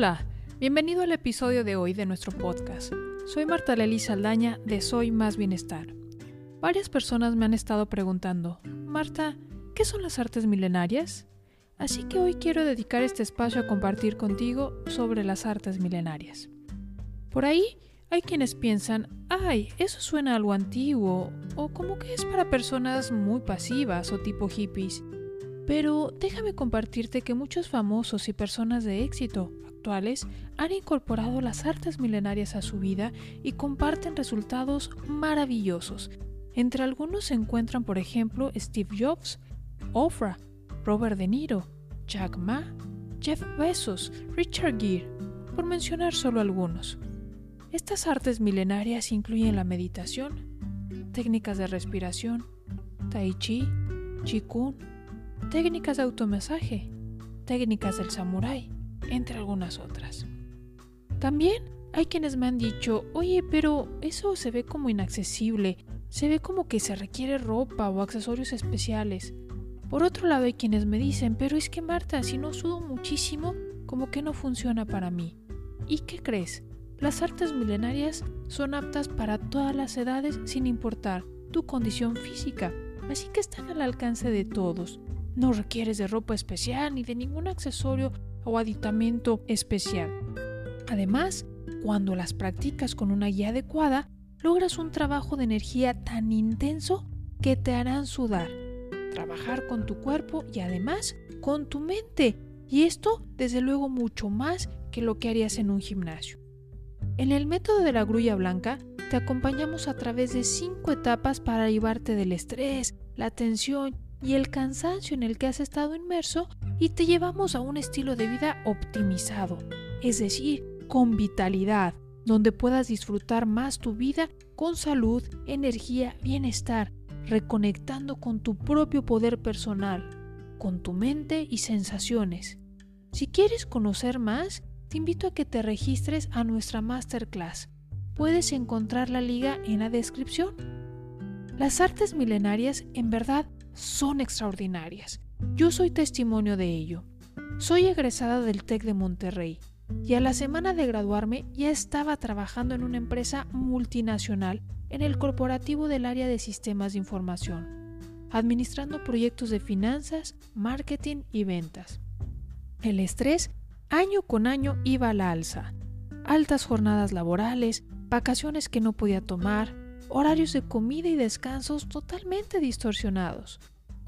Hola, bienvenido al episodio de hoy de nuestro podcast. Soy Marta Lely Saldaña de Soy Más Bienestar. Varias personas me han estado preguntando, Marta, ¿qué son las artes milenarias? Así que hoy quiero dedicar este espacio a compartir contigo sobre las artes milenarias. Por ahí hay quienes piensan, ay, eso suena algo antiguo, o como que es para personas muy pasivas o tipo hippies. Pero déjame compartirte que muchos famosos y personas de éxito han incorporado las artes milenarias a su vida y comparten resultados maravillosos. Entre algunos se encuentran, por ejemplo, Steve Jobs, Oprah, Robert De Niro, Jack Ma, Jeff Bezos, Richard Gere, por mencionar solo algunos. Estas artes milenarias incluyen la meditación, técnicas de respiración, tai chi, qigong, técnicas de automasaje, técnicas del samurái, entre algunas otras. También hay quienes me han dicho, oye, pero eso se ve como inaccesible, se ve como que se requiere ropa o accesorios especiales. Por otro lado hay quienes me dicen, pero es que Marta, si no sudo muchísimo, como que no funciona para mí. ¿Y qué crees? Las artes milenarias son aptas para todas las edades sin importar tu condición física, así que están al alcance de todos. No requieres de ropa especial ni de ningún accesorio o aditamento especial. Además, cuando las practicas con una guía adecuada, logras un trabajo de energía tan intenso que te harán sudar, trabajar con tu cuerpo y además con tu mente. Y esto, desde luego, mucho más que lo que harías en un gimnasio. En el método de la grulla blanca, te acompañamos a través de cinco etapas para llevarte del estrés, la tensión y el cansancio en el que has estado inmerso y te llevamos a un estilo de vida optimizado, es decir, con vitalidad, donde puedas disfrutar más tu vida con salud, energía, bienestar, reconectando con tu propio poder personal, con tu mente y sensaciones. Si quieres conocer más, te invito a que te registres a nuestra masterclass. Puedes encontrar la liga en la descripción. Las artes milenarias en verdad son extraordinarias. Yo soy testimonio de ello. Soy egresada del TEC de Monterrey y a la semana de graduarme ya estaba trabajando en una empresa multinacional en el corporativo del área de sistemas de información, administrando proyectos de finanzas, marketing y ventas. El estrés año con año iba a la alza. Altas jornadas laborales, vacaciones que no podía tomar, horarios de comida y descansos totalmente distorsionados,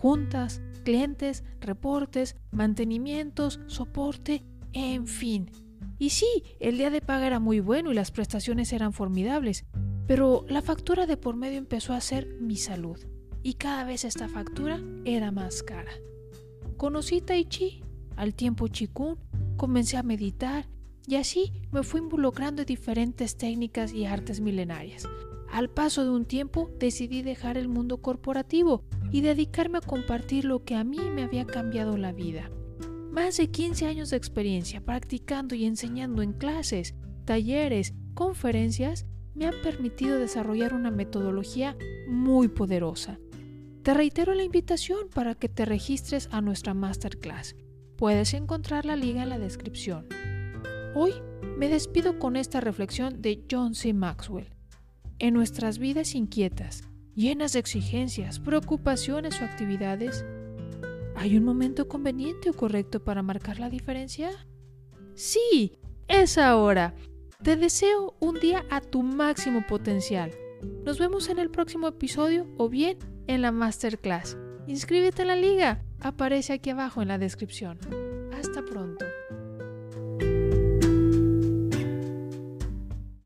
juntas, clientes, reportes, mantenimientos, soporte, en fin. Y sí, el día de paga era muy bueno y las prestaciones eran formidables, pero la factura de por medio empezó a ser mi salud, y cada vez esta factura era más cara. Conocí Tai Chi, al tiempo Chikun, comencé a meditar y así me fui involucrando en diferentes técnicas y artes milenarias. Al paso de un tiempo decidí dejar el mundo corporativo y dedicarme a compartir lo que a mí me había cambiado la vida. Más de 15 años de experiencia practicando y enseñando en clases, talleres, conferencias me han permitido desarrollar una metodología muy poderosa. Te reitero la invitación para que te registres a nuestra masterclass. Puedes encontrar la liga en la descripción. Hoy me despido con esta reflexión de John C. Maxwell. En nuestras vidas inquietas, llenas de exigencias, preocupaciones o actividades, ¿hay un momento conveniente o correcto para marcar la diferencia? Sí, es ahora. Te deseo un día a tu máximo potencial. Nos vemos en el próximo episodio o bien en la masterclass. Inscríbete en la liga aparece aquí abajo en la descripción. Hasta pronto.